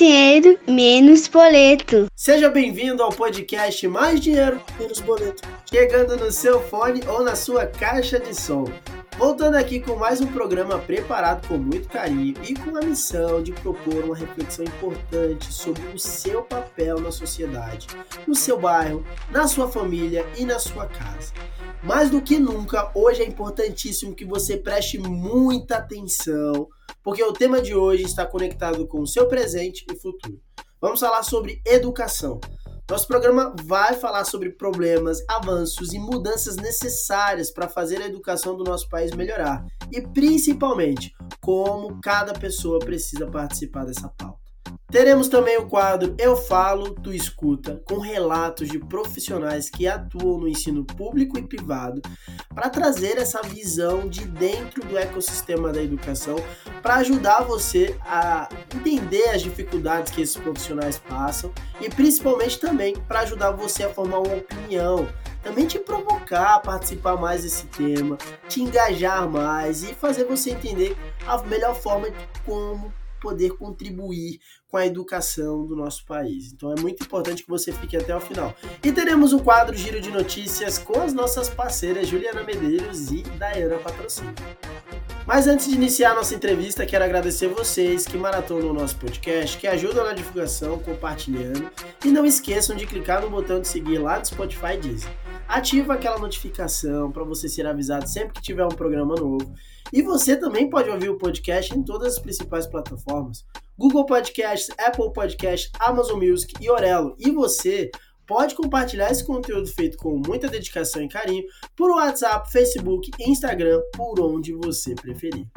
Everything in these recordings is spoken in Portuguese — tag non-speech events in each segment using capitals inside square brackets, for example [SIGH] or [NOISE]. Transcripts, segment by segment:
dinheiro, menos boleto. Seja bem-vindo ao podcast Mais Dinheiro, Menos Boleto. Chegando no seu fone ou na sua caixa de som. Voltando aqui com mais um programa preparado com muito carinho e com a missão de propor uma reflexão importante sobre o seu papel na sociedade, no seu bairro, na sua família e na sua casa. Mais do que nunca, hoje é importantíssimo que você preste muita atenção, porque o tema de hoje está conectado com o seu presente e futuro. Vamos falar sobre educação. Nosso programa vai falar sobre problemas, avanços e mudanças necessárias para fazer a educação do nosso país melhorar e principalmente como cada pessoa precisa participar dessa pauta. Teremos também o quadro Eu Falo, Tu Escuta, com relatos de profissionais que atuam no ensino público e privado, para trazer essa visão de dentro do ecossistema da educação, para ajudar você a entender as dificuldades que esses profissionais passam e principalmente também para ajudar você a formar uma opinião, também te provocar a participar mais desse tema, te engajar mais e fazer você entender a melhor forma de como poder contribuir com a educação do nosso país. Então é muito importante que você fique até o final. E teremos o quadro Giro de Notícias com as nossas parceiras Juliana Medeiros e Dayana Patrocínio. Mas antes de iniciar a nossa entrevista, quero agradecer vocês que maratonam o nosso podcast, que ajudam na divulgação, compartilhando. E não esqueçam de clicar no botão de seguir lá do Spotify Disney. Ativa aquela notificação para você ser avisado sempre que tiver um programa novo. E você também pode ouvir o podcast em todas as principais plataformas: Google Podcasts, Apple Podcasts, Amazon Music e Orelo. E você pode compartilhar esse conteúdo feito com muita dedicação e carinho por WhatsApp, Facebook Instagram, por onde você preferir.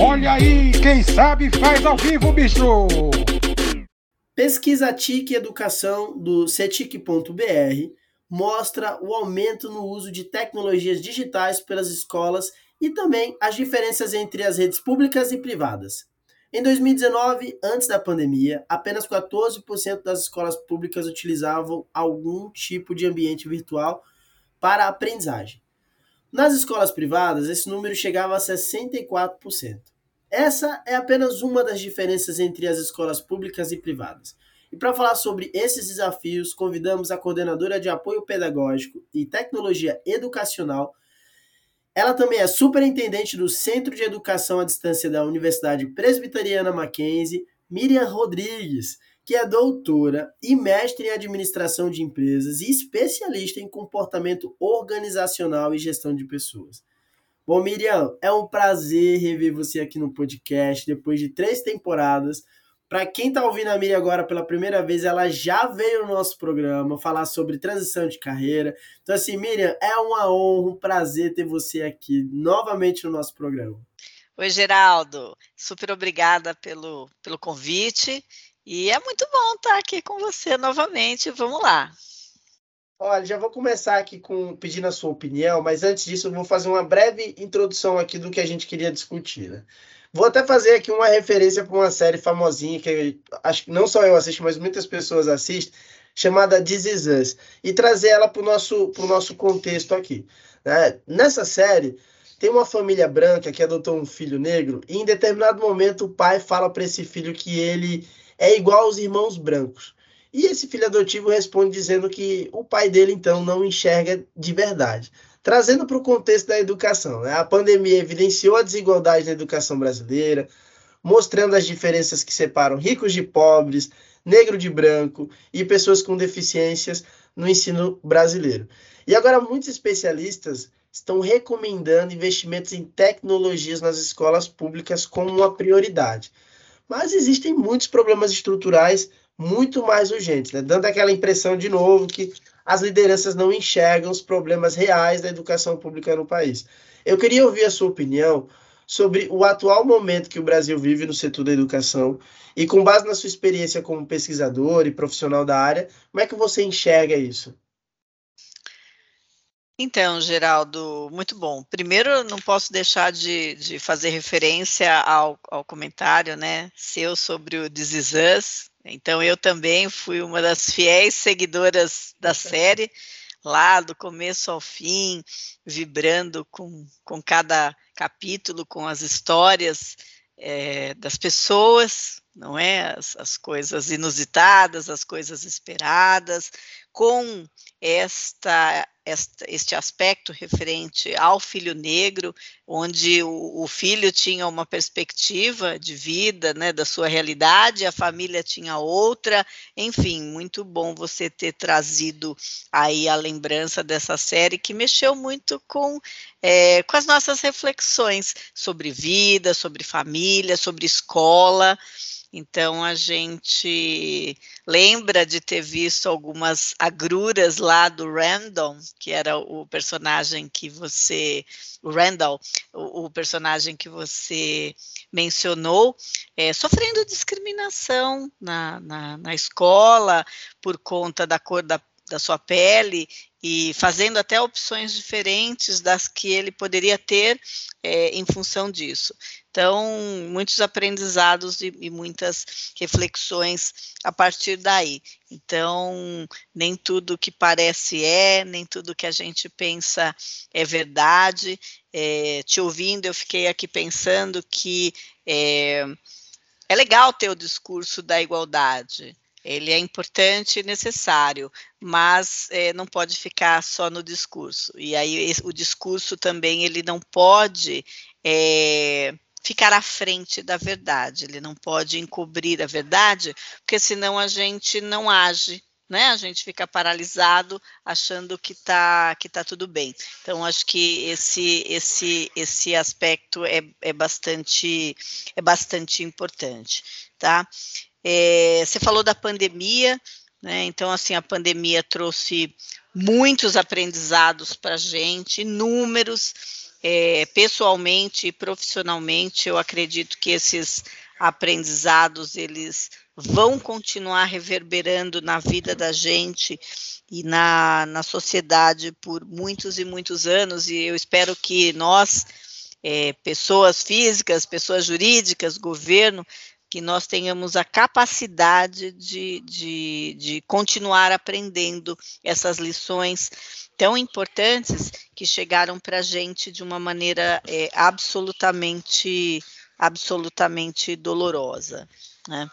Olha aí, quem sabe faz ao vivo, bicho! Pesquisa TIC Educação do cetic.br mostra o aumento no uso de tecnologias digitais pelas escolas e também as diferenças entre as redes públicas e privadas. Em 2019, antes da pandemia, apenas 14% das escolas públicas utilizavam algum tipo de ambiente virtual para a aprendizagem. Nas escolas privadas, esse número chegava a 64%. Essa é apenas uma das diferenças entre as escolas públicas e privadas. E para falar sobre esses desafios, convidamos a coordenadora de apoio pedagógico e tecnologia educacional. Ela também é superintendente do Centro de Educação à Distância da Universidade Presbiteriana Mackenzie, Miriam Rodrigues, que é doutora e mestre em administração de empresas e especialista em comportamento organizacional e gestão de pessoas. Bom, Miriam, é um prazer rever você aqui no podcast depois de três temporadas. Para quem está ouvindo a Miriam agora pela primeira vez, ela já veio no nosso programa falar sobre transição de carreira. Então, assim, Miriam, é uma honra, um prazer ter você aqui novamente no nosso programa. Oi, Geraldo. Super obrigada pelo, pelo convite. E é muito bom estar aqui com você novamente. Vamos lá. Olha, já vou começar aqui com pedindo a sua opinião, mas antes disso eu vou fazer uma breve introdução aqui do que a gente queria discutir. Né? Vou até fazer aqui uma referência para uma série famosinha que acho que não só eu assisto, mas muitas pessoas assistem, chamada This Is Us, e trazer ela para o nosso, nosso contexto aqui. Né? Nessa série, tem uma família branca que adotou um filho negro, e em determinado momento o pai fala para esse filho que ele é igual aos irmãos brancos. E esse filho adotivo responde dizendo que o pai dele então não enxerga de verdade. Trazendo para o contexto da educação, né? a pandemia evidenciou a desigualdade na educação brasileira, mostrando as diferenças que separam ricos de pobres, negro de branco e pessoas com deficiências no ensino brasileiro. E agora muitos especialistas estão recomendando investimentos em tecnologias nas escolas públicas como uma prioridade. Mas existem muitos problemas estruturais muito mais urgentes, né? dando aquela impressão de novo que as lideranças não enxergam os problemas reais da educação pública no país. Eu queria ouvir a sua opinião sobre o atual momento que o Brasil vive no setor da educação e, com base na sua experiência como pesquisador e profissional da área, como é que você enxerga isso? Então, Geraldo, muito bom. Primeiro, não posso deixar de, de fazer referência ao, ao, comentário né, seu sobre o This Is Us, então eu também fui uma das fiéis seguidoras da série, lá do começo ao fim, vibrando com, com cada capítulo, com as histórias é, das pessoas, não é? As, as, coisas inusitadas, as coisas esperadas, com esta, esta, este aspecto referente ao filho negro, onde o, o, filho tinha uma perspectiva de vida, né, da sua realidade, a família tinha outra, enfim, muito bom você ter trazido aí a lembrança dessa série que mexeu muito com, é, com as nossas reflexões sobre vida, sobre família, sobre escola. Então a gente lembra de ter visto algumas agruras lá do Randall, que era o personagem que você, o Randall, o, o personagem que você mencionou, é, sofrendo discriminação na, na, na escola por conta da cor da da sua pele e fazendo até opções diferentes das que ele poderia ter é, em função disso. Então, muitos aprendizados e, e, muitas reflexões a partir daí. Então, nem tudo que parece é, nem tudo que a gente pensa é verdade. É, te ouvindo, eu fiquei aqui pensando que é, é legal ter o discurso da igualdade ele é importante e necessário, mas é, não pode ficar só no discurso. E aí o discurso também ele não pode é, ficar à frente da verdade, ele não pode encobrir a verdade, porque senão a gente não age. Né? A gente fica paralisado achando que está que tá tudo bem. Então, acho que esse esse esse aspecto é, é bastante é bastante importante, tá? É, você falou da pandemia, né? Então, assim, a pandemia trouxe muitos aprendizados para a gente, inúmeros, é, pessoalmente e profissionalmente. Eu acredito que esses aprendizados eles vão continuar reverberando na vida da gente e na, na sociedade por muitos e muitos anos, e eu espero que nós, é, pessoas físicas, pessoas jurídicas, governo, que nós tenhamos a capacidade de, de, de continuar aprendendo essas lições tão importantes que chegaram para a gente de uma maneira é, absolutamente, absolutamente dolorosa. Né?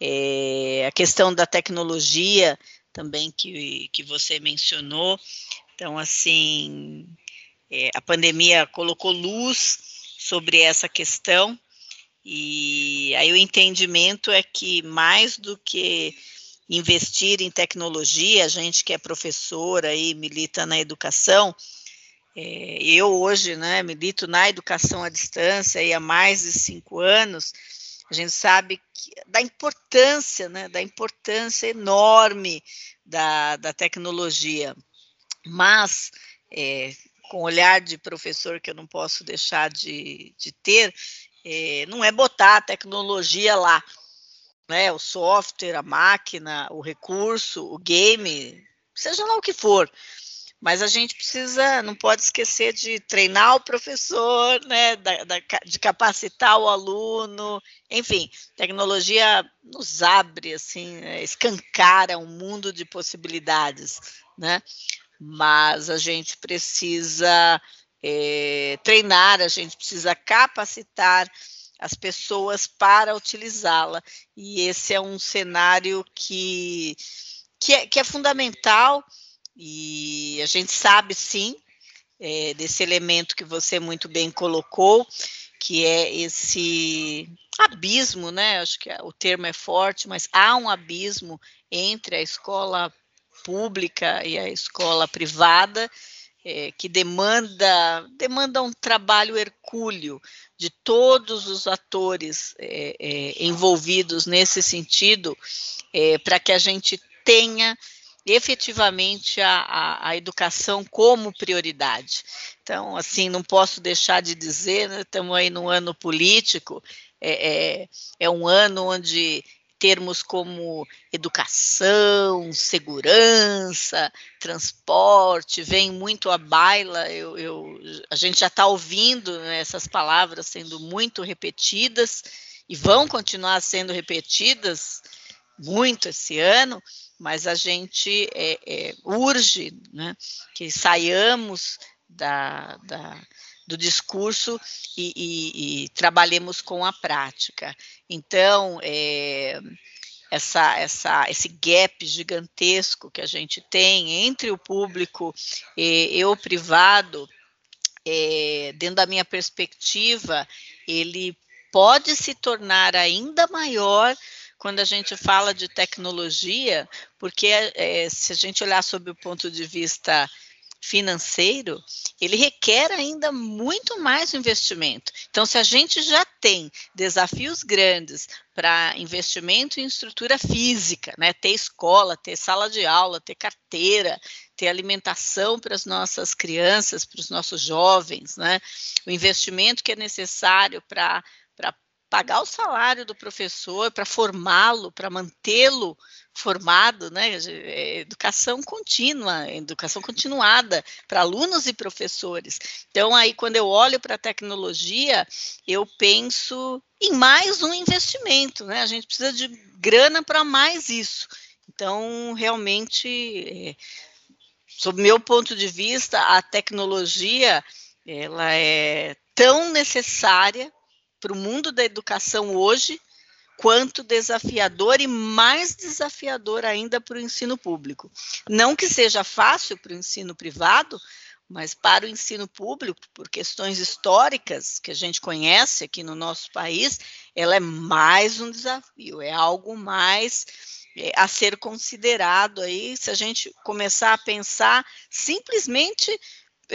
É, a questão da tecnologia também que, que você mencionou, então assim, é, a pandemia colocou luz sobre essa questão, e aí o entendimento é que mais do que investir em tecnologia, a gente que é professora e milita na educação, é, eu hoje, né, milito na educação à distância e há mais de cinco anos, a gente sabe que, da importância, né, da importância enorme da, da tecnologia, mas é, com olhar de professor que eu não posso deixar de, de ter, é, não é botar a tecnologia lá, né? O software, a máquina, o recurso, o game, seja lá o que for. Mas a gente precisa, não pode esquecer de treinar o professor, né, da, da, de capacitar o aluno, enfim, tecnologia nos abre, assim, né, escancara um mundo de possibilidades, né? Mas a gente precisa é, treinar, a gente precisa capacitar as pessoas para utilizá-la. E esse é um cenário que, que, é, que é fundamental, e a gente sabe sim é, desse elemento que você muito bem colocou, que é esse abismo, né? Acho que o termo é forte, mas há um abismo entre a escola pública e a escola privada, é, que demanda, demanda um trabalho hercúleo de todos os atores é, é, envolvidos nesse sentido, é, para que a gente tenha efetivamente a, a, a, educação como prioridade. Então, assim, não posso deixar de dizer, né, estamos aí no ano político, é, é, é um ano onde termos como educação, segurança, transporte, vem muito à baila. Eu, eu a gente já está ouvindo né, essas palavras sendo muito repetidas e vão continuar sendo repetidas muito esse ano, mas a gente é, é, urge né, que saiamos da, da do discurso e, e, e, trabalhemos com a prática. Então, é, essa, essa, esse gap gigantesco que a gente tem entre o público e, e o privado, é, dentro da minha perspectiva, ele pode se tornar ainda maior quando a gente fala de tecnologia, porque é, se a gente olhar sob o ponto de vista financeiro, ele requer ainda muito mais investimento. Então, se a gente já tem desafios grandes para investimento em estrutura física, né, ter escola, ter sala de aula, ter carteira, ter alimentação para as nossas crianças, para os nossos jovens, né, o investimento que é necessário para pagar o salário do professor, para formá-lo, para mantê-lo formado, né? É, educação contínua, educação continuada para alunos e professores. Então, aí, quando eu olho para a tecnologia, eu penso em mais um investimento, né? A gente precisa de grana para mais isso. Então, realmente, é, sob meu ponto de vista, a tecnologia ela é tão necessária para o mundo da educação hoje, quanto desafiador e mais desafiador ainda para o ensino público. Não que seja fácil para o ensino privado, mas para o ensino público, por questões históricas que a gente conhece aqui no nosso país, ela é mais um desafio, é algo mais é, a ser considerado aí, se a gente começar a pensar simplesmente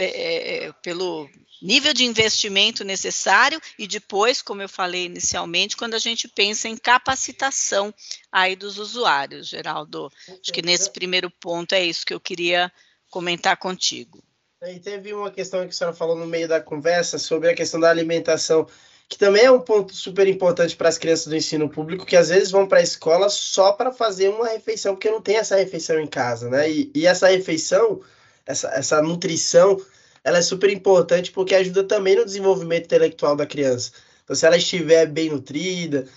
é, é pelo nível de investimento necessário e depois, como eu falei inicialmente, quando a gente pensa em capacitação aí dos usuários, Geraldo. Acho que nesse primeiro ponto é isso que eu queria comentar contigo. E teve uma questão que a senhora falou no meio da conversa sobre a questão da alimentação, que também é um ponto super importante para as crianças do ensino público, que às vezes vão para a escola só para fazer uma refeição, porque não tem essa refeição em casa, né? E, e essa refeição, essa, essa nutrição, ela é super importante porque ajuda também no desenvolvimento intelectual da criança. Então, se ela estiver bem nutrida,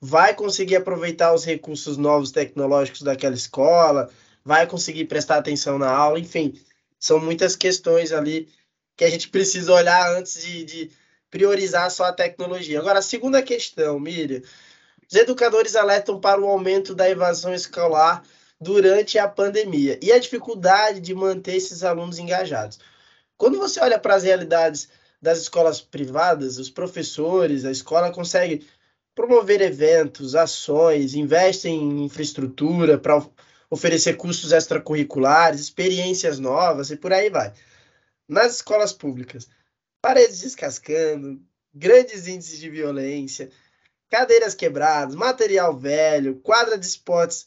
vai conseguir aproveitar os recursos novos tecnológicos daquela escola, vai conseguir prestar atenção na aula, enfim, são muitas questões ali que a gente [LAUGHS] precisa olhar antes de, de priorizar só a tecnologia. Agora, a segunda questão, Miriam, os educadores alertam para o aumento da evasão escolar durante a pandemia e a dificuldade de manter esses alunos engajados. Quando você olha para as realidades das escolas privadas, os professores, a escola consegue promover eventos, ações, investe em infraestrutura para oferecer cursos extracurriculares, experiências novas e por aí vai. Nas escolas públicas, paredes descascando, grandes índices de violência, cadeiras quebradas, material velho, quadra de esportes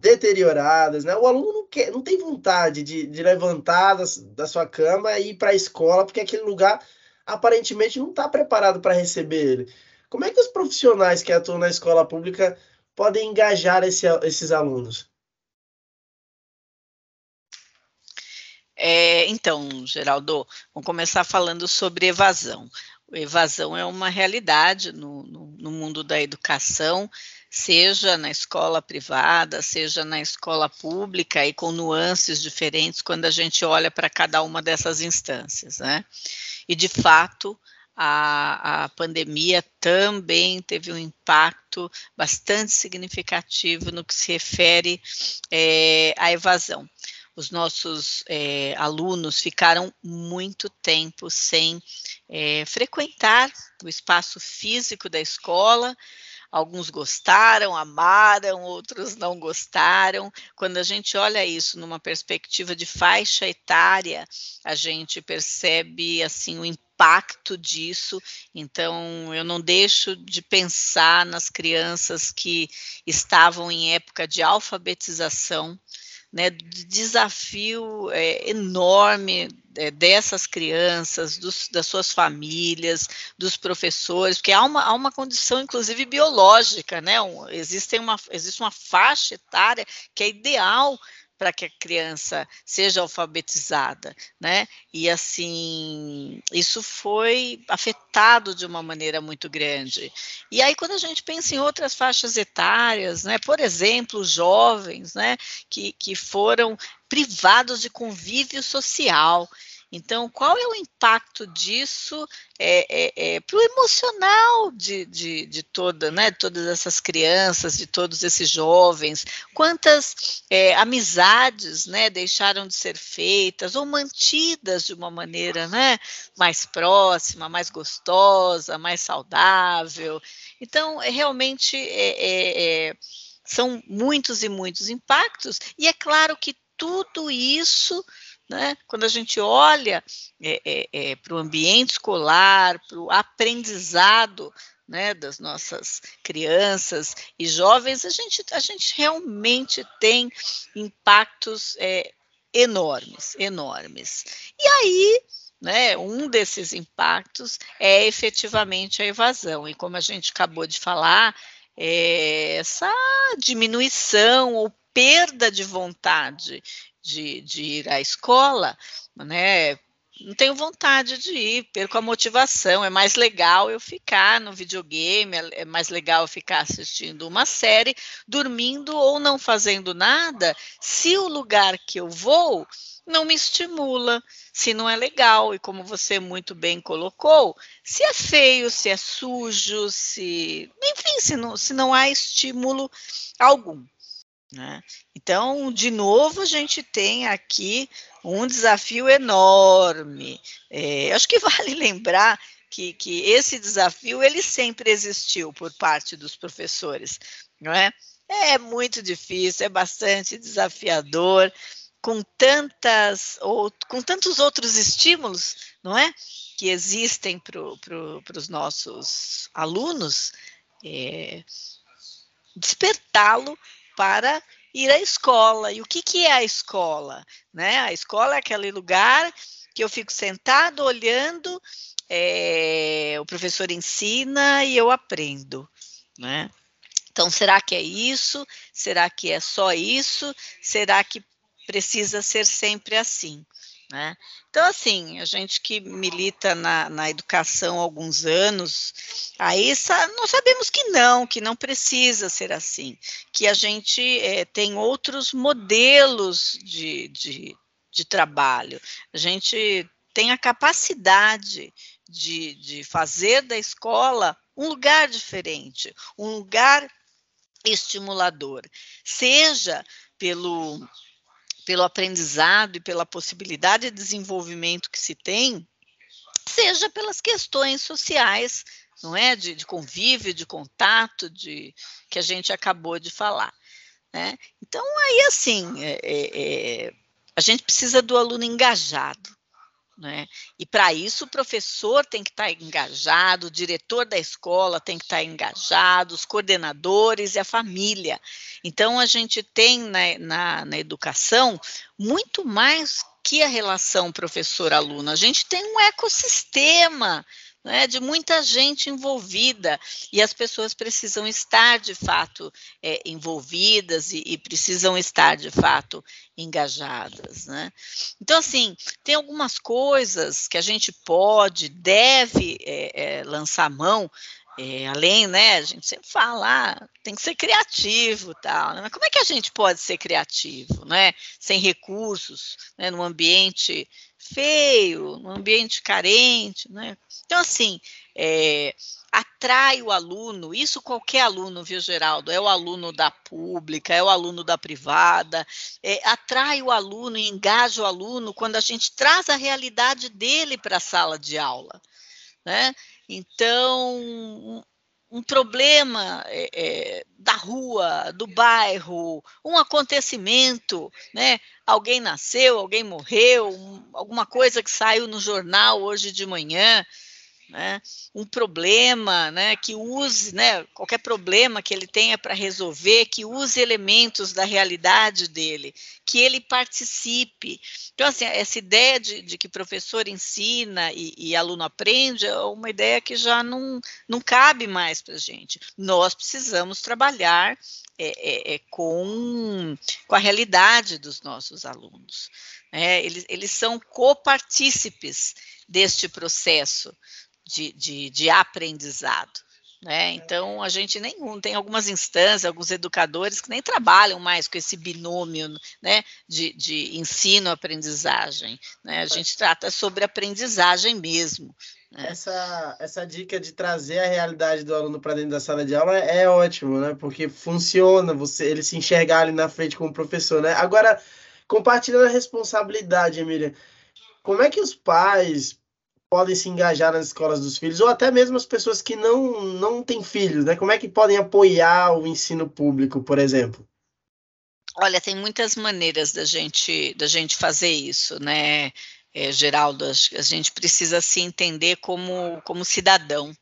deterioradas, né? O aluno não, quer, não tem vontade de, de levantar da, da sua cama e ir para a escola, porque aquele lugar aparentemente não está preparado para receber ele. Como é que os profissionais que atuam na escola pública podem engajar esse, esses alunos? É, então, Geraldo, vamos começar falando sobre evasão. Evasão é uma realidade no, no, no mundo da educação seja na escola privada, seja na escola pública, e com nuances diferentes quando a gente olha para cada uma dessas instâncias, né? E de fato, a, a, pandemia também teve um impacto bastante significativo no que se refere é, à evasão. Os nossos é, alunos ficaram muito tempo sem é, frequentar o espaço físico da escola, Alguns gostaram, amaram, outros não gostaram. Quando a gente olha isso numa perspectiva de faixa etária, a gente percebe assim o impacto disso. Então, eu não deixo de pensar nas crianças que estavam em época de alfabetização né, desafio é, enorme é, dessas crianças, dos, das suas famílias, dos professores, porque há uma, há uma condição, inclusive, biológica, né? Um, existe, uma, existe uma faixa etária que é ideal para que a criança seja alfabetizada, né? E assim, isso foi afetado de uma maneira muito grande. E aí quando a gente pensa em outras faixas etárias, né, por exemplo, jovens, né, que, que foram privados de convívio social, Então, qual é o impacto disso é, é, é, para o emocional de, de, de, toda, né, todas essas crianças, de todos esses jovens? Quantas é, amizades né, deixaram de ser feitas ou mantidas de uma maneira né, mais próxima, mais gostosa, mais saudável? Então, é, realmente é, são muitos e muitos impactos, e é claro que tudo isso né? Quando a gente olha é, é, é, para o ambiente escolar, para o aprendizado né, das nossas crianças e jovens, a gente, a gente realmente tem impactos é, enormes, enormes. E aí, né, um desses impactos é efetivamente a evasão, e como a gente acabou de falar, é essa diminuição ou perda de vontade de, de ir à escola, né? Não tenho vontade de ir, perco a motivação. É mais legal eu ficar no videogame, é, é mais legal eu ficar assistindo uma série, dormindo ou não fazendo nada, se o lugar que eu vou não me estimula, se não é legal, e como você muito bem colocou, se é feio, se é sujo, se. Enfim, se não, se não há estímulo algum. Né? Então, de novo, a gente tem aqui um desafio enorme. É, acho que [LAUGHS] vale lembrar que, que esse desafio ele sempre existiu por parte dos professores, não é? É muito difícil, é bastante desafiador, com tantas ou com tantos outros estímulos, não é, que existem para pro, os nossos alunos, é, despertá-lo para ir à escola. E o que, que é a escola? Né? A escola é aquele lugar que eu fico sentado olhando, é, o professor ensina e eu aprendo. Né? Então, será que é isso? Será que é só isso? Será que precisa ser sempre assim? Né? Então, assim, a gente que milita na, na educação há alguns anos, aí nós sabemos que não, que não precisa ser assim, que a gente é, tem outros modelos de, de, de trabalho, a gente tem a capacidade de, de fazer da escola um lugar diferente, um lugar estimulador, seja pelo pelo aprendizado e pela possibilidade de desenvolvimento que se tem, seja pelas questões sociais, não é? De, de convívio, de contato, de que a gente acabou de falar. Né? Então, aí assim, é, é, é a gente precisa do aluno engajado. Né? E para isso o professor tem que estar tá engajado, o diretor da escola tem que estar tá engajado, os coordenadores e a família. Então a gente tem na, na, na educação muito mais que a relação professor-aluno, a gente tem um ecossistema né, de muita gente envolvida, e as pessoas precisam estar de fato é, envolvidas e, e, precisam estar de fato engajadas. Né? Então, assim, tem algumas coisas que a gente pode, deve é, é, lançar mão além, né, a gente sempre fala, ah, tem que ser criativo, tal, né? mas como é que a gente pode ser criativo, né, sem recursos, né, num ambiente feio, num ambiente carente, né, então assim, é, atrai o aluno, isso qualquer aluno, viu, Geraldo, é o aluno da pública, é o aluno da privada, é, atrai o aluno e engaja o aluno quando a gente traz a realidade dele para a sala de aula, né, então, um, problema é, da rua, do bairro, um acontecimento, né? Alguém nasceu, alguém morreu, um, alguma coisa que saiu no jornal hoje de manhã, né, um problema, né, que use, né, qualquer problema que ele tenha para resolver, que use elementos da realidade dele, que ele participe. Então, assim, essa ideia de, de que professor ensina e, e, aluno aprende é uma ideia que já não, não cabe mais para a gente. Nós precisamos trabalhar é, é, é, com, com a realidade dos nossos alunos. Né? Eles, eles são copartícipes deste processo de, de, de aprendizado. Né? Então, a gente nem tem algumas instâncias, alguns educadores que nem trabalham mais com esse binômio né, de, de ensino-aprendizagem. Né? A gente trata sobre aprendizagem mesmo. Né? Essa, essa dica de trazer a realidade do aluno para dentro da sala de aula é, é ótimo, né? Porque funciona, você ele se enxergar ali na frente como professor, né? Agora, compartilhando a responsabilidade, Emília, como é que os pais podem se engajar nas escolas dos filhos, ou até mesmo as pessoas que não, não têm filhos, né? Como é que podem apoiar o ensino público, por exemplo? Olha, tem muitas maneiras da gente, da gente fazer isso, né, é, Geraldo? A gente precisa se entender como, como cidadão,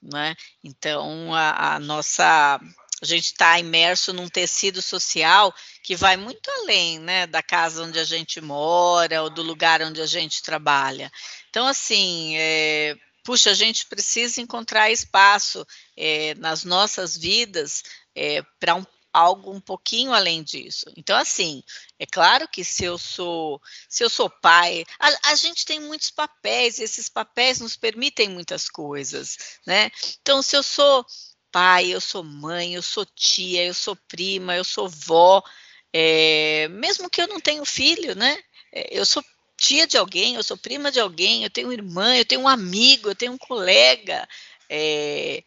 né? Então, a, a nossa a gente está imerso num tecido social que vai muito além né, da casa onde a gente mora ou do lugar onde a gente trabalha. Então, assim, é, puxa, a gente precisa encontrar espaço é, nas nossas vidas é, para um, algo um pouquinho além disso. Então, assim, é claro que se eu sou, se eu sou pai, a, a, gente tem muitos papéis, e esses papéis nos permitem muitas coisas, né? Então, se eu sou pai, eu sou mãe, eu sou tia, eu sou prima, eu sou vó, é, mesmo que eu não tenha filho, né? É, eu sou tia de alguém, eu sou prima de alguém, eu tenho irmã, eu tenho um amigo, eu tenho um colega. É,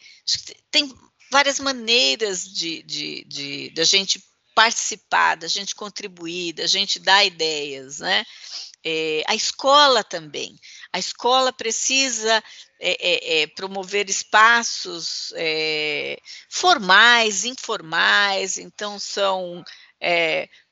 tem várias maneiras de, de, de, de gente participar, da gente contribuir, da gente dar ideias, né? É, a escola também. A escola precisa é, é, promover espaços formais, informais, então são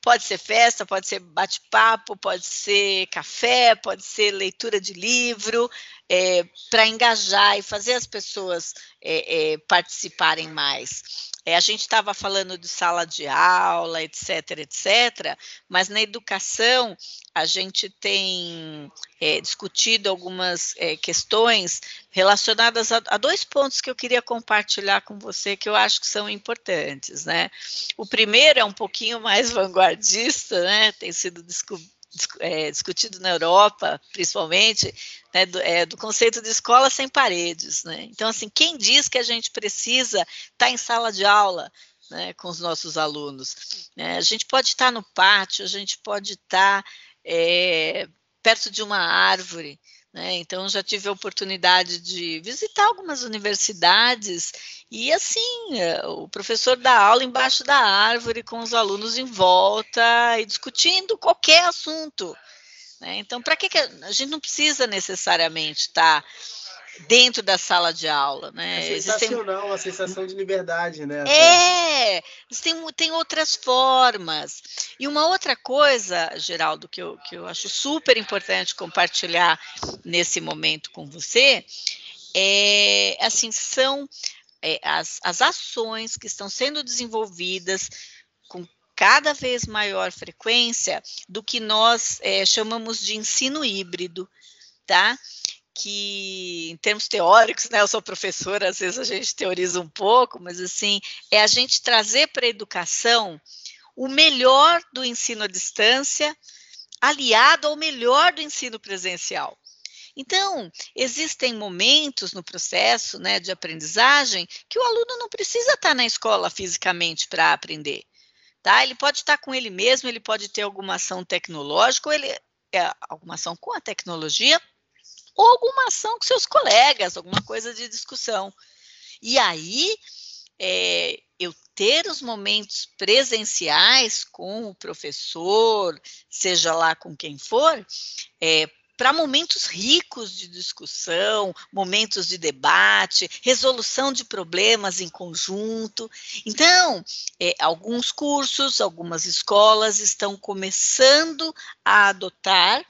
pode ser festa, pode ser bate-papo, pode ser café, pode ser leitura de livro, é, para engajar e fazer as pessoas é, é, participarem mais. É, a gente estava falando de sala de aula, etc., etc., mas na educação a gente tem é, discutido algumas é, questões relacionadas a, a, dois pontos que eu queria compartilhar com você que eu acho que são importantes, né? O primeiro é um pouquinho mais [LAUGHS] vanguardista, né? Tem sido descoberto é, discutido na Europa, principalmente, né, do, é, do, conceito de escola sem paredes. Né? Então, assim, quem diz que a gente precisa estar tá em sala de aula né, com os nossos alunos? Né? A gente pode estar tá no pátio, a gente pode estar tá, é, perto de uma árvore, né? Então, já tive a oportunidade de visitar algumas universidades e, assim, eh, o professor dá aula embaixo da árvore com os alunos em volta e discutindo qualquer assunto. Né? Então, para que, que a gente não precisa necessariamente estar. Tá dentro da sala de aula, né? É sensacional, Existem... uma sensação de liberdade, né? É, tem, tem outras formas. E uma outra coisa, Geraldo, que eu, que eu acho super importante compartilhar nesse momento com você, é, assim, são é, as, as ações que estão sendo desenvolvidas com cada vez maior frequência do que nós é, chamamos de ensino híbrido, tá? Que, em termos teóricos, né, eu sou professora, às vezes a gente teoriza um pouco, mas assim, é a gente trazer para a educação o melhor do ensino à distância, aliado ao melhor do ensino presencial. Então, existem momentos no processo né, de aprendizagem que o aluno não precisa estar na escola fisicamente para aprender. Tá? Ele pode estar com ele mesmo, ele pode ter alguma ação tecnológica, ou ele, é, alguma ação com a tecnologia, ou alguma ação com seus colegas, alguma coisa de discussão. E aí, é, eu ter os momentos presenciais com o professor, seja lá com quem for, é, para momentos ricos de discussão, momentos de debate, resolução de problemas em conjunto. Então, é, alguns cursos, algumas escolas estão começando a adotar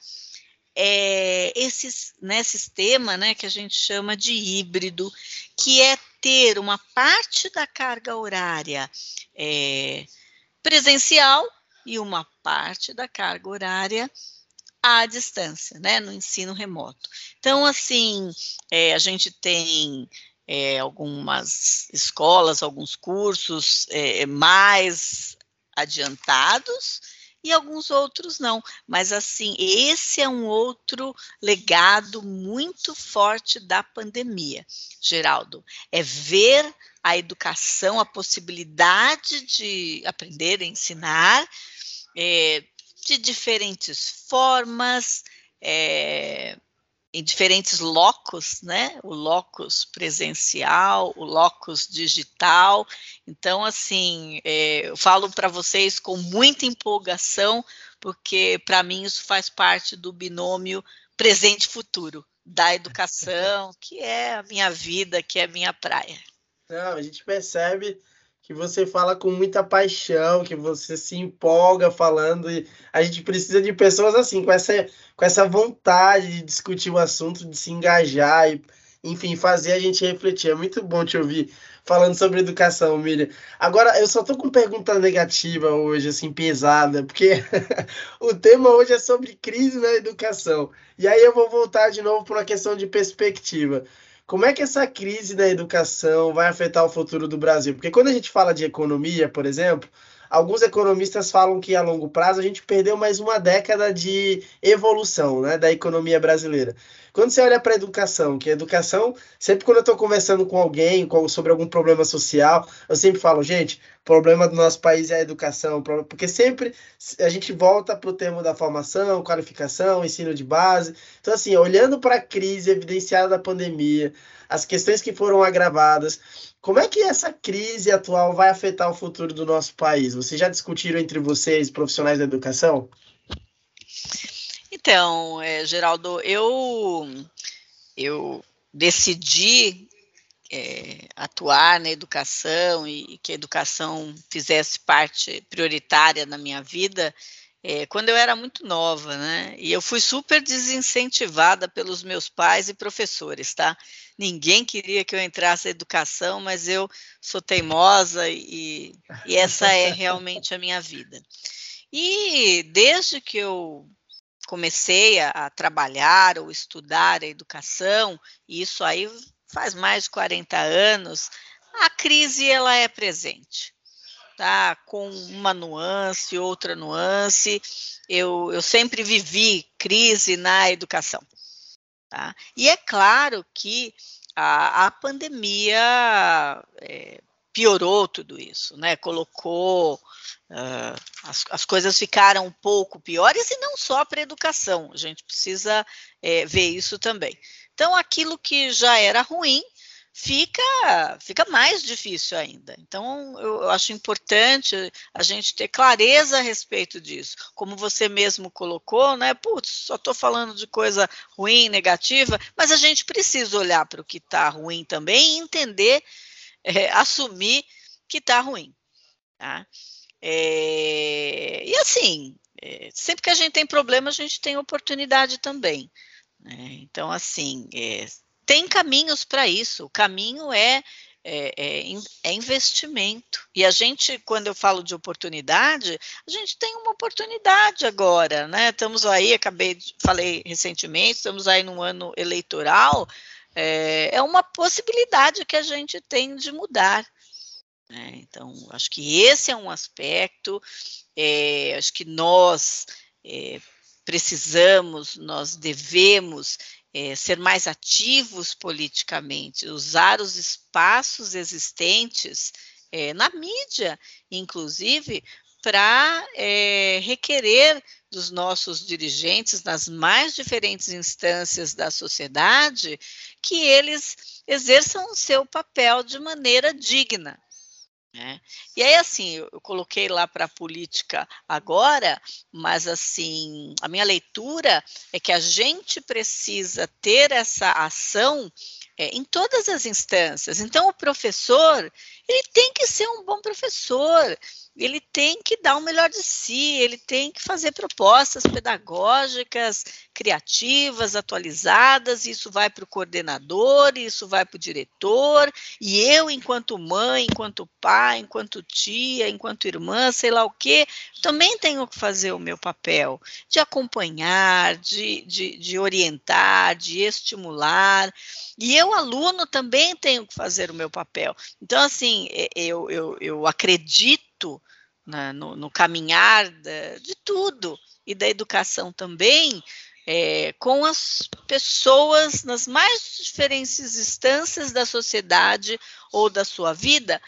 é, esse né, sistema né, que a gente chama de híbrido, que é ter uma parte da carga horária é, presencial e uma parte da carga horária à distância, né, no ensino remoto. Então, assim, é, a gente tem é, algumas escolas, alguns cursos é, mais adiantados e alguns outros não. Mas, assim, esse é um outro legado muito forte da pandemia, Geraldo. É ver a educação, a possibilidade de aprender, ensinar, é, de diferentes formas, é, em diferentes locos, né? O locus presencial, o locus digital. Então, assim, é, eu falo para vocês com muita empolgação, porque para mim isso faz parte do binômio presente-futuro da educação, [LAUGHS] que é a minha vida, que é a minha praia. Não, a gente percebe que você fala com muita paixão, que você se empolga falando, e a gente precisa de pessoas assim, com essa, com essa vontade de discutir o assunto, de se engajar e, enfim, fazer a gente refletir. É muito bom te ouvir falando sobre educação, Miriam. Agora, eu só tô com pergunta negativa hoje, assim, pesada, porque [LAUGHS] o tema hoje é sobre crise na educação. E aí eu vou voltar de novo para uma questão de perspectiva. Como é que essa crise da educação vai afetar o futuro do Brasil? Porque quando a gente fala de economia, por exemplo, alguns economistas falam que a longo prazo a gente perdeu mais uma década de evolução né, da economia brasileira. Quando você olha para a educação, que a educação, sempre quando eu estou conversando com alguém sobre algum problema social, eu sempre falo, gente, o problema do nosso país é a educação, porque sempre a gente volta para o termo da formação, qualificação, ensino de base. Então, assim, olhando para a crise evidenciada da pandemia, as questões que foram agravadas, como é que essa crise atual vai afetar o futuro do nosso país? Vocês já discutiram entre vocês, profissionais da educação? Então, é, Geraldo, eu, eu decidi é, atuar na educação e, e, que a educação fizesse parte prioritária na minha vida é, quando eu era muito nova, né? E eu fui super desincentivada pelos meus pais e professores, tá? Ninguém queria que eu entrasse na educação, mas eu sou teimosa e, e essa é realmente a minha vida. E desde que eu comecei a, a trabalhar ou estudar a educação, e isso aí faz mais de 40 anos, a crise ela é presente. Tá, com uma nuance, outra nuance. Eu, eu sempre vivi crise na educação. Tá? E é claro que a, a pandemia é, piorou tudo isso, né? Colocou Uh, as, as, coisas ficaram um pouco piores e não só para a educação, a gente precisa é, ver isso também. Então, aquilo que já era ruim fica, fica mais difícil ainda. Então, eu, eu acho importante a gente ter clareza a respeito disso. Como você mesmo colocou, né? Putz, só estou falando de coisa ruim, negativa, mas a gente precisa olhar para o que está ruim também e entender, é, assumir que está ruim. Tá? É, e assim, é, sempre que a gente tem problema, a gente tem oportunidade também. Né? Então, assim, é, tem caminhos para isso. O caminho é, é, é, é, investimento. E a gente, quando eu falo de oportunidade, a gente tem uma oportunidade agora, né? Estamos aí, acabei de, falei recentemente, estamos aí num ano eleitoral. É, é uma possibilidade que a gente tem de mudar. Né? Então, acho que esse é um aspecto, é, acho que nós é, precisamos, nós devemos é, ser mais ativos politicamente, usar os espaços existentes na mídia, inclusive, para requerer dos nossos dirigentes nas mais diferentes instâncias da sociedade que eles exerçam o seu papel de maneira digna. Né? E aí, assim, eu, coloquei lá para a política agora, mas, assim, a minha leitura é que a gente precisa ter essa ação é, em todas as instâncias. Então, o professor, ele tem que ser um bom professor, ele tem que dar o melhor de si, ele tem que fazer propostas pedagógicas, criativas, atualizadas, isso vai para o coordenador, isso vai para o diretor, e eu, enquanto mãe, enquanto pai, enquanto tia, enquanto irmã, sei lá o quê, também tenho que fazer o meu papel de acompanhar, de, de, de orientar, de estimular, e eu, aluno, também tenho que fazer o meu papel. Então, assim, eu, eu, eu acredito na, no, no, caminhar da, de tudo e da educação também, é, com as pessoas nas mais diferentes instâncias da sociedade ou da sua vida,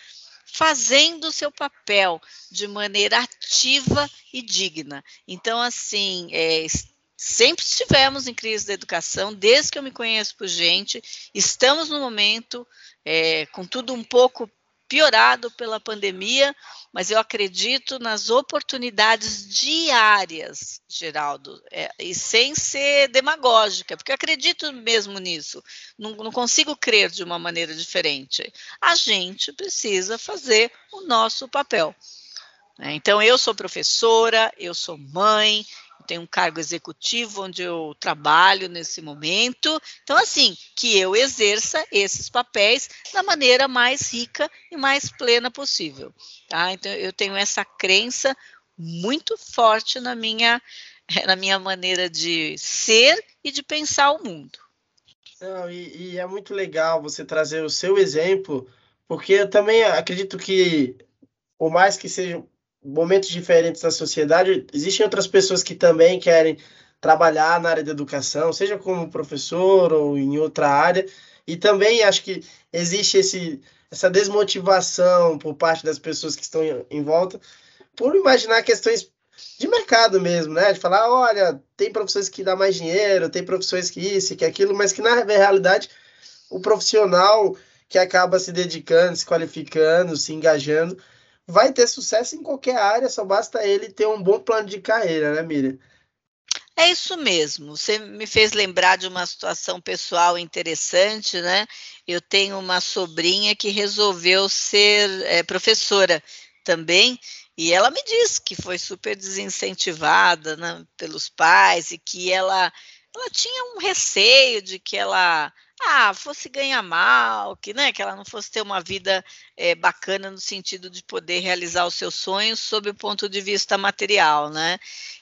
fazendo o seu papel de maneira ativa e digna. Então, assim, é, sempre estivemos em crise da educação, desde que eu me conheço por gente, estamos no momento, é, com tudo um pouco piorado pela pandemia, mas eu acredito nas oportunidades diárias, Geraldo, é, e sem ser demagógica, porque eu acredito mesmo nisso, não, não consigo crer de uma maneira diferente. A gente precisa fazer o nosso papel. Né? Então, eu sou professora, eu sou mãe, tenho um cargo executivo onde eu trabalho nesse momento. Então, assim, que eu exerça esses papéis da maneira mais rica e mais plena possível. Tá? Então, eu tenho essa crença muito forte na minha, [LAUGHS] na minha maneira de ser e de pensar o mundo. Não, e, e é muito legal você trazer o seu exemplo, porque eu também acredito que, por mais que sejam momentos diferentes da sociedade, existem outras pessoas que também querem trabalhar na área da educação, seja como professor ou em outra área, e também acho que existe esse, essa desmotivação por parte das pessoas que estão em volta por imaginar questões de mercado mesmo, né? De falar, olha, tem professores que dá mais dinheiro, tem professores que isso, que aquilo, mas que na realidade o profissional que acaba se dedicando, se qualificando, se engajando, vai ter sucesso em qualquer área, só basta ele ter um bom plano de carreira, né, Miriam? É isso mesmo. Você me fez lembrar de uma situação pessoal interessante, né? Eu tenho uma sobrinha que resolveu ser é, professora também, e ela me disse que foi super desincentivada né, pelos pais e que ela, ela tinha um receio de que ela ah, fosse ganhar mal, que, né, que ela não fosse ter uma vida é, bacana no sentido de poder realizar os seus sonhos sob o ponto de vista material, né?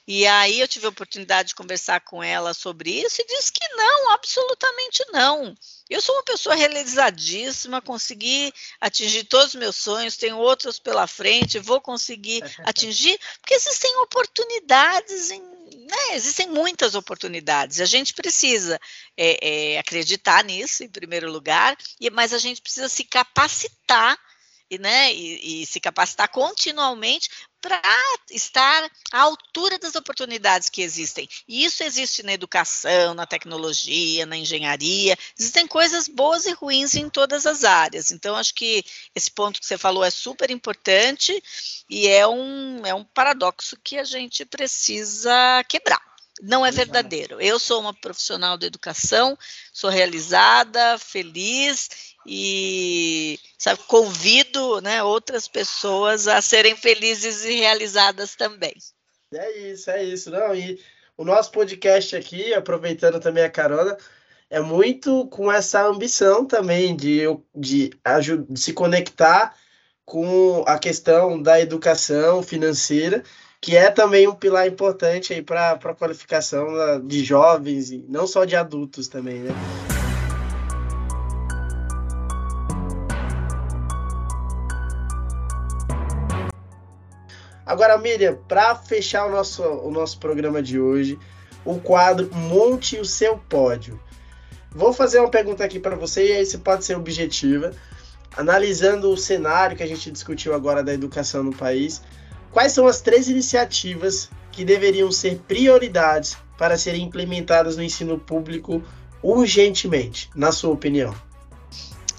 E aí eu tive a oportunidade de conversar com ela sobre isso e disse que não, absolutamente não. Eu sou uma pessoa realizadíssima, consegui atingir todos os meus sonhos, tenho outros pela frente, vou conseguir [LAUGHS] atingir, porque existem oportunidades em né, existem muitas oportunidades. A gente precisa é, é, acreditar nisso, em primeiro lugar, e, mas a gente precisa se capacitar e, né, e, e se capacitar continuamente para estar à altura das oportunidades que existem. E isso existe na educação, na tecnologia, na engenharia. Existem coisas boas e ruins em todas as áreas. Então, acho que esse ponto que você falou é super importante e é um, é um paradoxo que a gente precisa quebrar não é verdadeiro. Eu sou uma profissional da educação, sou realizada, feliz e sabe, convido né, outras pessoas a serem felizes e realizadas também. É isso, é isso. Não, e o nosso podcast aqui, aproveitando também a carona, é muito com essa ambição também de, de, de se conectar com a questão da educação financeira, que é também um pilar importante aí para a qualificação de jovens e não só de adultos também, né? Agora, Miriam, para fechar o nosso, o nosso programa de hoje, o quadro Monte o seu pódio. Vou fazer uma pergunta aqui para você e aí você pode ser objetiva. Analisando o cenário que a gente discutiu agora da educação no país, quais são as três iniciativas que deveriam ser prioridades para serem implementadas no ensino público urgentemente, na sua opinião?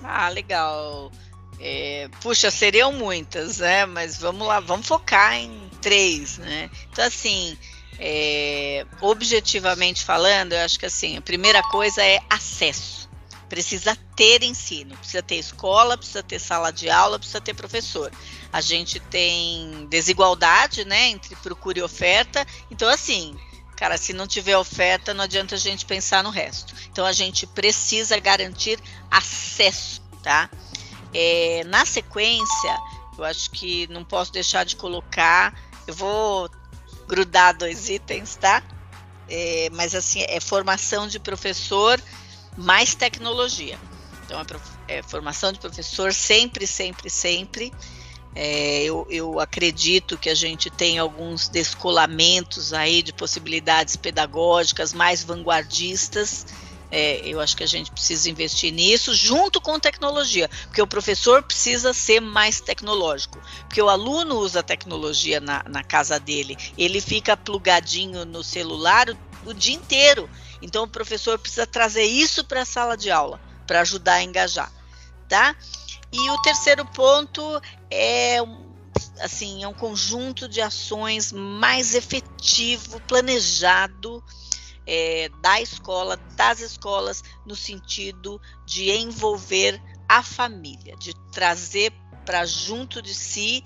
Ah, legal. É, puxa, seriam muitas, né? Mas vamos lá, vamos focar em três, né? Então, assim, é, objetivamente falando, eu acho que assim, a primeira coisa é acesso. Precisa ter ensino, precisa ter escola, precisa ter sala de aula, precisa ter professor. A gente tem desigualdade, né, entre procura e oferta. Então, assim, cara, se não tiver oferta, não adianta a gente pensar no resto. Então, a gente precisa garantir acesso, tá? É, na sequência, eu acho que não posso deixar de colocar. Eu vou grudar dois itens, tá? É, mas assim, é formação de professor mais tecnologia. Então, é, é formação de professor sempre, sempre, sempre. É, eu, eu, acredito que a gente tem alguns descolamentos aí de possibilidades pedagógicas mais vanguardistas. É, eu acho que a gente precisa investir nisso junto com tecnologia, porque o professor precisa ser mais tecnológico, porque o aluno usa tecnologia na, na casa dele, ele fica plugadinho no celular o, o dia inteiro. Então o professor precisa trazer isso para a sala de aula para ajudar a engajar, tá? E o terceiro ponto é assim, é um conjunto de ações mais efetivo, planejado é, da escola, das escolas, no sentido de envolver a família, de trazer para junto de si.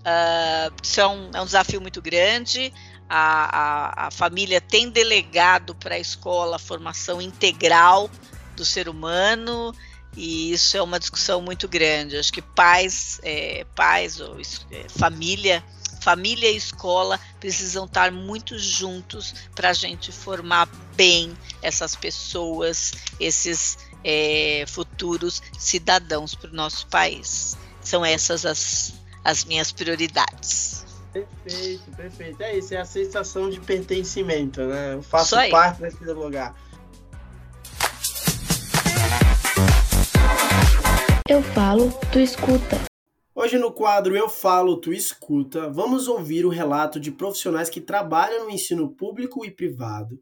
Uh, isso é um, é um desafio muito grande. A, a, a família tem delegado para a escola a formação integral do ser humano e isso é uma discussão muito grande. Acho que pais, é, pais ou é, família, família e escola precisam estar muito juntos para a gente formar bem essas pessoas, esses é, futuros cidadãos para o nosso país. São essas as, as minhas prioridades. Perfeito, perfeito. É isso, é a sensação de pertencimento, né? Eu faço parte desse lugar. Eu falo, tu escuta. Hoje no quadro Eu Falo, Tu Escuta, vamos ouvir o relato de profissionais que trabalham no ensino público e privado,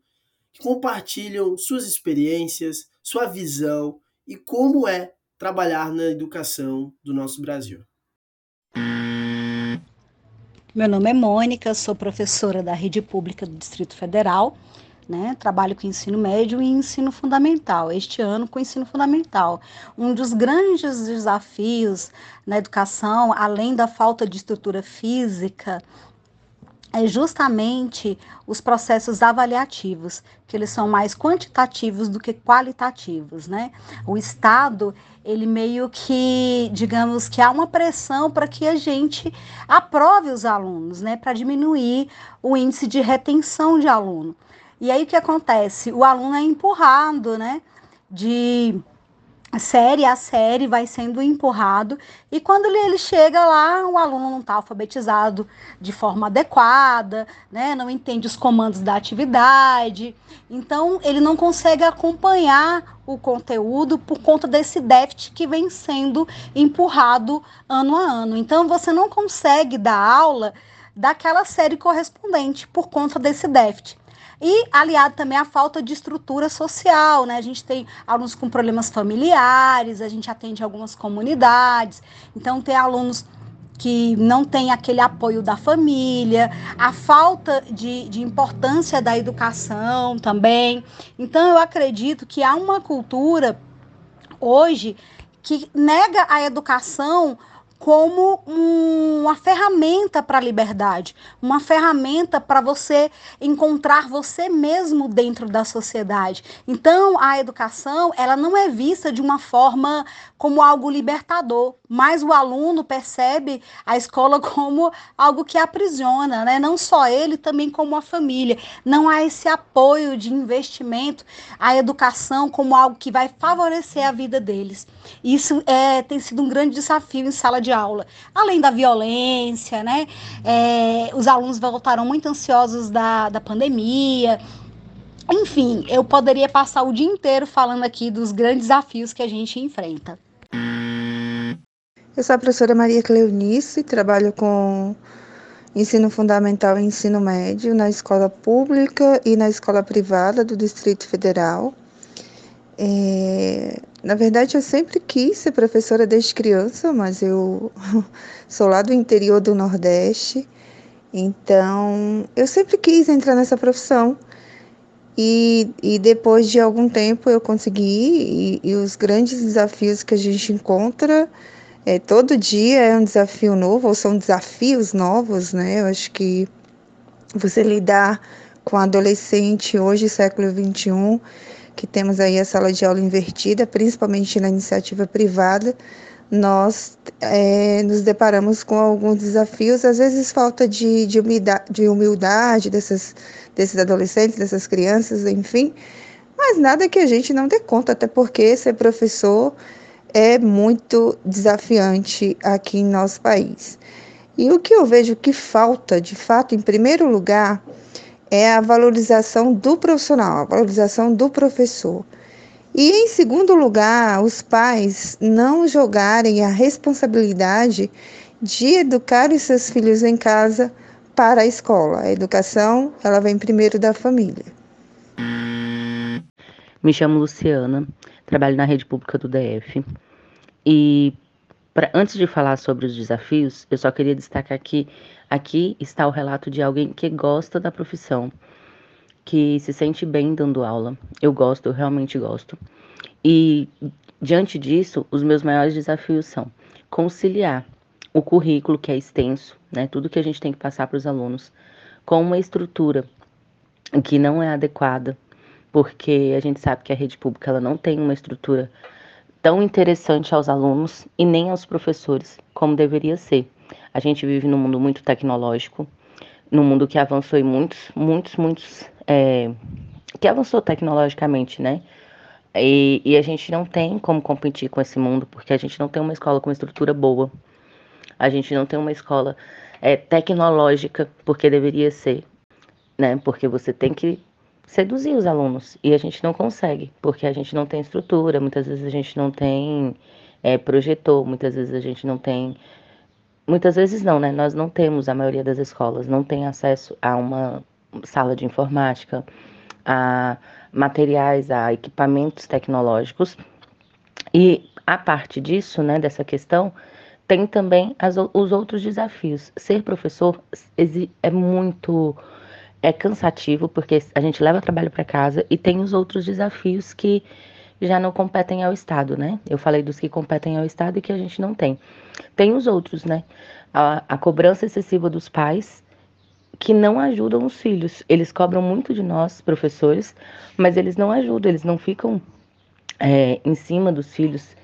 que compartilham suas experiências, sua visão e como é trabalhar na educação do nosso Brasil. Meu nome é Mônica, sou professora da Rede Pública do Distrito Federal né? Trabalho com ensino médio e ensino fundamental. Este ano com ensino fundamental. Um dos grandes desafios na educação, além da falta de estrutura física, é justamente os processos avaliativos, que eles são mais quantitativos do que qualitativos, né? O Estado, ele meio que, digamos que há uma pressão para que a gente aprove os alunos, né, para diminuir o índice de retenção de aluno. E aí o que acontece? O aluno é empurrado, né? De série a série vai sendo empurrado e quando ele, chega lá o aluno não está alfabetizado de forma adequada, né? Não entende os comandos da atividade, então ele não consegue acompanhar o conteúdo por conta desse déficit que vem sendo empurrado ano a ano. Então você não consegue dar aula daquela série correspondente por conta desse déficit. E aliado também à falta de estrutura social, né? A gente tem alunos com problemas familiares, a gente atende algumas comunidades, então tem alunos que não tem aquele apoio da família, a falta de, de importância da educação também. Então, eu acredito que há uma cultura hoje que nega a educação como um, uma ferramenta para a liberdade, uma ferramenta para você encontrar você mesmo dentro da sociedade. Então, a educação, ela não é vista de uma forma como algo libertador, mas o aluno percebe a escola [LAUGHS] como algo que aprisiona, né? Não só ele, também como a família. Não há esse apoio de investimento à educação como algo que vai favorecer a vida deles. Isso é, tem sido um grande desafio em sala de aula. Além da violência, né? É, os alunos voltaram muito ansiosos da, da pandemia. Enfim, eu poderia passar o dia inteiro falando aqui dos grandes desafios que a gente enfrenta. Eu sou a professora Maria Cleonice, trabalho com ensino fundamental e ensino médio na escola pública e na escola privada do Distrito Federal. É, na verdade, eu sempre quis ser professora desde criança, mas eu [LAUGHS] sou lá do interior do Nordeste, então eu sempre quis entrar nessa profissão. E, e depois de algum tempo eu consegui, e, e os grandes desafios que a gente encontra é, todo dia é um desafio novo, ou são desafios novos, né? Eu acho que você lidar com adolescente hoje, século XXI, que temos aí a sala de aula invertida, principalmente na iniciativa privada, nós é, nos deparamos com alguns desafios, às vezes falta de, de, humildade, de humildade dessas, desses adolescentes, dessas crianças, enfim, mas nada que a gente não dê conta, até porque ser professor é muito desafiante aqui em nosso país. E o que eu vejo que falta, de fato, em primeiro lugar, é a valorização do profissional, a valorização do professor. E em segundo lugar, os pais não jogarem a responsabilidade de educar os seus filhos em casa para a escola. A educação, ela vem primeiro da família. Me chamo Luciana, trabalho na rede pública do DF. E pra, antes de falar sobre os desafios, eu só queria destacar que aqui está o relato de alguém que gosta da profissão, que se sente bem dando aula. Eu gosto, eu realmente gosto. E diante disso, os meus maiores desafios são conciliar o currículo, que é extenso, né, tudo que a gente tem que passar para os alunos, com uma estrutura que não é adequada, porque a gente sabe que a rede pública ela não tem uma estrutura tão interessante aos alunos e nem aos professores como deveria ser. A gente vive num mundo muito tecnológico, num mundo que avançou em muitos, muitos, muitos, é, que avançou tecnologicamente, né? E, e, a gente não tem como competir com esse mundo, porque a gente não tem uma escola com estrutura boa. A gente não tem uma escola é, tecnológica, porque deveria ser, né? Porque você tem que seduzir os alunos e a gente não consegue, porque a gente não tem estrutura, muitas vezes a gente não tem é, projetor, muitas vezes a gente não tem. Muitas vezes não, né? Nós não temos, a maioria das escolas não tem acesso a uma sala de informática, a materiais, a equipamentos tecnológicos. E a parte disso, né, dessa questão, tem também as, os outros desafios. Ser professor é muito é cansativo porque a gente leva trabalho para casa e tem os outros desafios que já não competem ao Estado, né? Eu falei dos que competem ao Estado e que a gente não tem. Tem os outros, né? A, a cobrança excessiva dos pais que não ajudam os filhos. Eles cobram muito de nós, professores, mas eles não ajudam, eles não ficam é, em cima dos filhos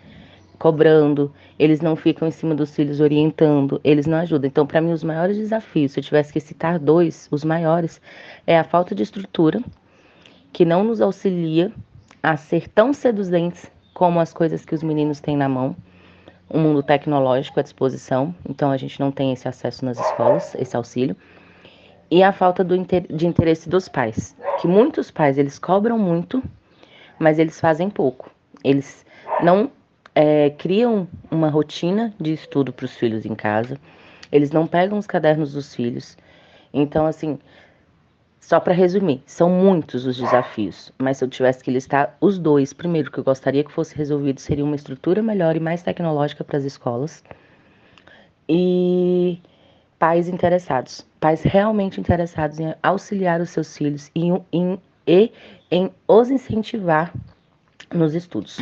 cobrando, eles não ficam em cima dos filhos orientando, eles não ajudam. Então, para mim, os maiores desafios, se eu tivesse que citar dois, os maiores, é a falta de estrutura, que não nos auxilia a ser tão seduzentes como as coisas que os meninos têm na mão, um mundo tecnológico à disposição, então a gente não tem esse acesso nas escolas, esse auxílio e a falta do, de interesse dos pais, que muitos pais eles cobram muito, mas eles fazem pouco. Eles não é, criam uma rotina de estudo para os filhos em casa. Eles não pegam os cadernos dos filhos. Então, assim, só para resumir, são muitos os desafios, mas se eu tivesse que listar os dois, primeiro que eu gostaria que fosse resolvido seria uma estrutura melhor e mais tecnológica para as escolas. E pais interessados, pais realmente interessados em auxiliar os seus filhos e em, em, em os incentivar nos estudos.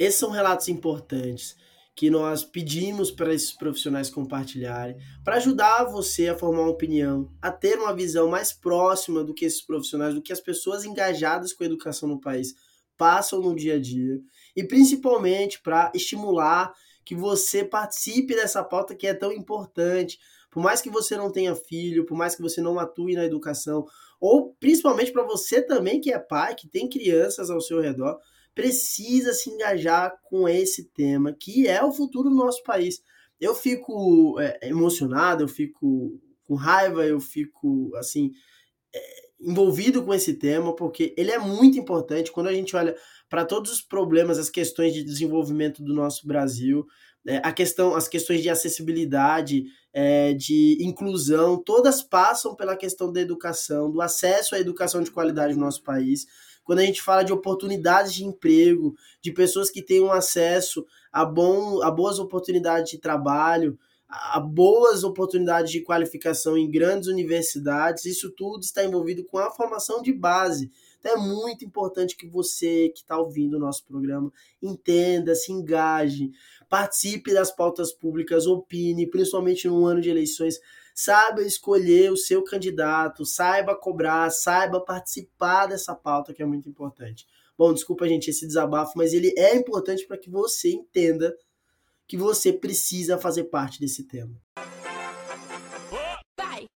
Esses são relatos importantes que nós pedimos para esses profissionais compartilharem, para ajudar você a formar uma opinião, a ter uma visão mais próxima do que esses profissionais, do que as pessoas engajadas com a educação no país passam no dia a dia, e principalmente para estimular que você participe dessa pauta que é tão importante. Por mais que você não tenha filho, por mais que você não atue na educação, ou principalmente para você também que é pai, que tem crianças ao seu redor, precisa se engajar com esse tema, que é o futuro do nosso país. Eu fico é, emocionado, eu fico com raiva, eu fico assim. É, envolvido com esse tema, porque ele é muito importante quando a gente olha para todos os problemas, as questões de desenvolvimento do nosso Brasil, é, a questão, as questões de acessibilidade, é, de inclusão, todas passam pela questão da educação, do acesso à educação de qualidade no nosso país. Quando a gente fala de oportunidades de emprego, de pessoas que tenham acesso a, bom, a boas oportunidades de trabalho, a boas oportunidades de qualificação em grandes universidades, isso tudo está envolvido com a formação de base. Então é muito importante que você que está ouvindo o nosso programa entenda, se engaje, participe das pautas públicas, opine, principalmente no ano de eleições. Saiba escolher o seu candidato, saiba cobrar, saiba participar dessa pauta que é muito importante. Bom, desculpa, gente, esse desabafo, mas ele é importante para que você entenda que você precisa fazer parte desse tema. Vai.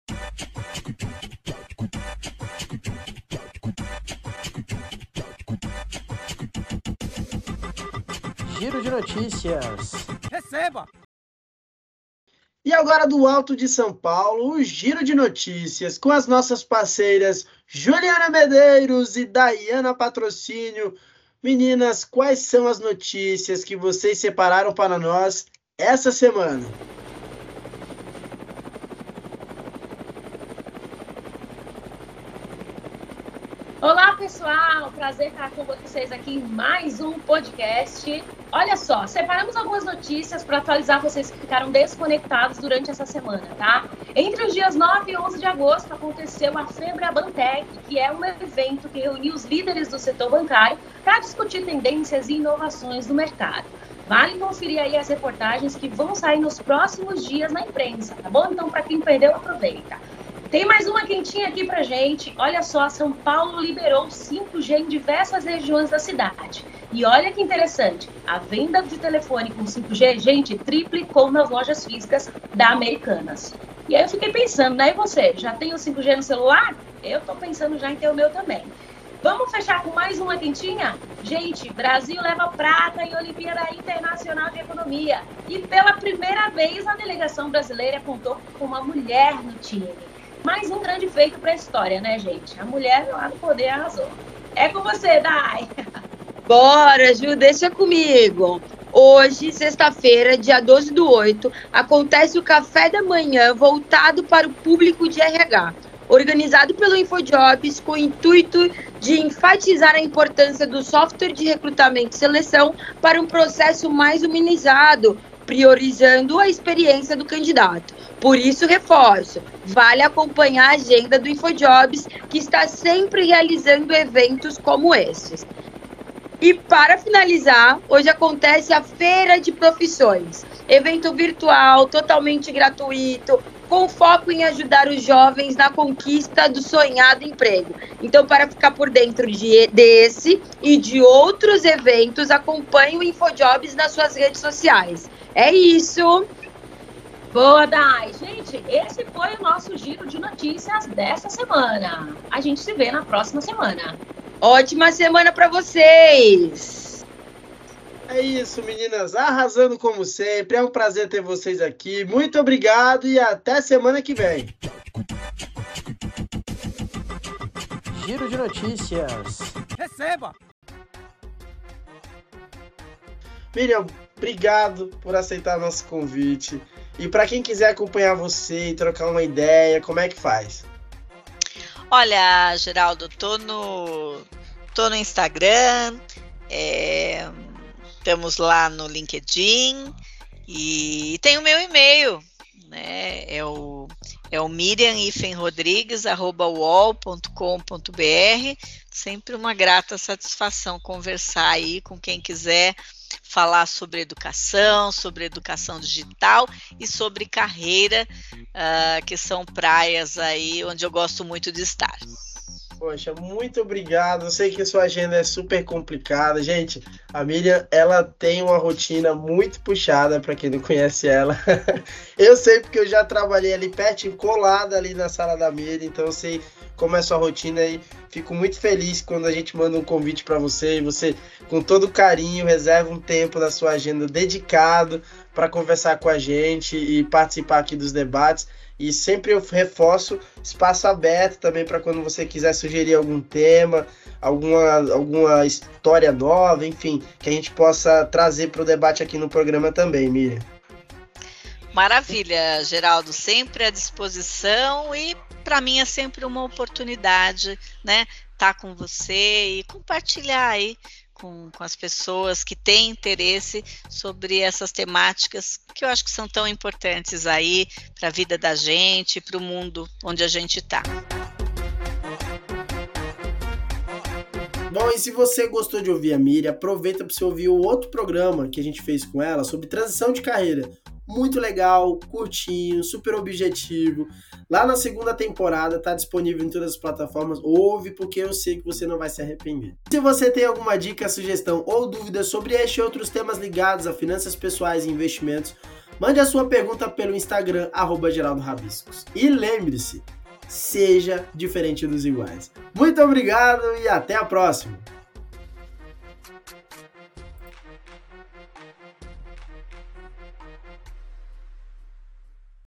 Giro de notícias. Receba! E agora do Alto de São Paulo, o giro de notícias com as nossas parceiras Juliana Medeiros e Dayana Patrocínio. Meninas, quais são as notícias que vocês separaram para nós essa semana? Olá, pessoal! Prazer estar com vocês aqui em mais um podcast. Olha só, separamos algumas notícias para atualizar vocês que ficaram desconectados durante essa semana, tá? Entre os dias 9 e 11 de agosto aconteceu a Febra Bantec, que é um evento que reuniu os líderes do setor bancário para discutir tendências e inovações do mercado. Vale conferir aí as reportagens que vão sair nos próximos dias na imprensa, tá bom? Então, para quem perdeu, aproveita. Tem mais uma quentinha aqui pra gente. Olha só, São Paulo liberou 5G em diversas regiões da cidade. E olha que interessante, a venda de telefone com 5G, gente, triplicou nas lojas físicas da Americanas. E aí eu fiquei pensando, né? E você, já tem o 5G no celular? Eu tô pensando já em ter o meu também. Vamos fechar com mais uma quentinha? Gente, Brasil leva prata em Olimpíada Internacional de Economia. E pela primeira vez a delegação brasileira contou com uma mulher no time. Mais um grande feito para a história, né, gente? A mulher lá no poder arrasou. É com você, Dai! [LAUGHS] Bora, Ju, deixa comigo. Hoje, sexta-feira, dia 12 do 8, acontece o café da manhã voltado para o público de RH, organizado pelo InfoJobs com o intuito de enfatizar a importância do software de recrutamento e seleção para um processo mais humanizado, priorizando a experiência do candidato. Por isso, reforço: vale acompanhar a agenda do InfoJobs, que está sempre realizando eventos como esses. E para finalizar, hoje acontece a Feira de Profissões, evento virtual totalmente gratuito, com foco em ajudar os jovens na conquista do sonhado emprego. Então, para ficar por dentro de, desse e de outros eventos, acompanhe o InfoJobs nas suas redes sociais. É isso. Boa, Dai. Gente, esse foi o nosso giro de notícias dessa semana. A gente se vê na próxima semana. Ótima semana para vocês. É isso, meninas. Arrasando como sempre. É um prazer ter vocês aqui. Muito obrigado e até semana que vem. Giro de notícias. Receba! Miriam, obrigado por aceitar nosso convite. E para quem quiser acompanhar você e trocar uma ideia, como é que faz? Olha, Geraldo, tô no, tô no Instagram, é, estamos lá no LinkedIn e tem o meu e-mail, né? É o, é o miriamifenrodrigues.com.br. Sempre uma grata satisfação conversar aí com quem quiser falar sobre educação, sobre educação digital e sobre carreira, uh, que são praias aí onde eu gosto muito de estar. Poxa, muito obrigado. Eu sei que sua agenda é super complicada. Gente, a Miriam, ela tem uma rotina muito puxada, para quem não conhece ela. [LAUGHS] eu sei porque eu já trabalhei ali pertinho, colada ali na sala da Miriam, então eu sei como é sua rotina e fico muito feliz quando a gente manda um convite para você e você, com todo carinho, reserva um tempo da sua agenda dedicado para conversar com a gente e participar aqui dos debates. E sempre eu reforço espaço aberto também para quando você quiser sugerir algum tema, alguma, alguma história nova, enfim, que a gente possa trazer para o debate aqui no programa também, Miriam. Maravilha, Geraldo, sempre à disposição e para mim é sempre uma oportunidade, né, estar tá com você e compartilhar aí com, com as pessoas que têm interesse sobre essas temáticas que eu acho que são tão importantes aí para a vida da gente, para o mundo onde a gente está. Bom, e se você gostou de ouvir a Miriam, aproveita para você ouvir o outro programa que a gente fez com ela sobre transição de carreira muito legal, curtinho, super objetivo. Lá na segunda temporada tá disponível em todas as plataformas. Ouve porque eu sei que você não vai se arrepender. Se você tem alguma dica, sugestão ou dúvida sobre este e outros temas ligados a finanças pessoais e investimentos, mande a sua pergunta pelo Instagram @geraldo_rabiscos. E lembre-se, seja diferente dos iguais. Muito obrigado e até a próxima.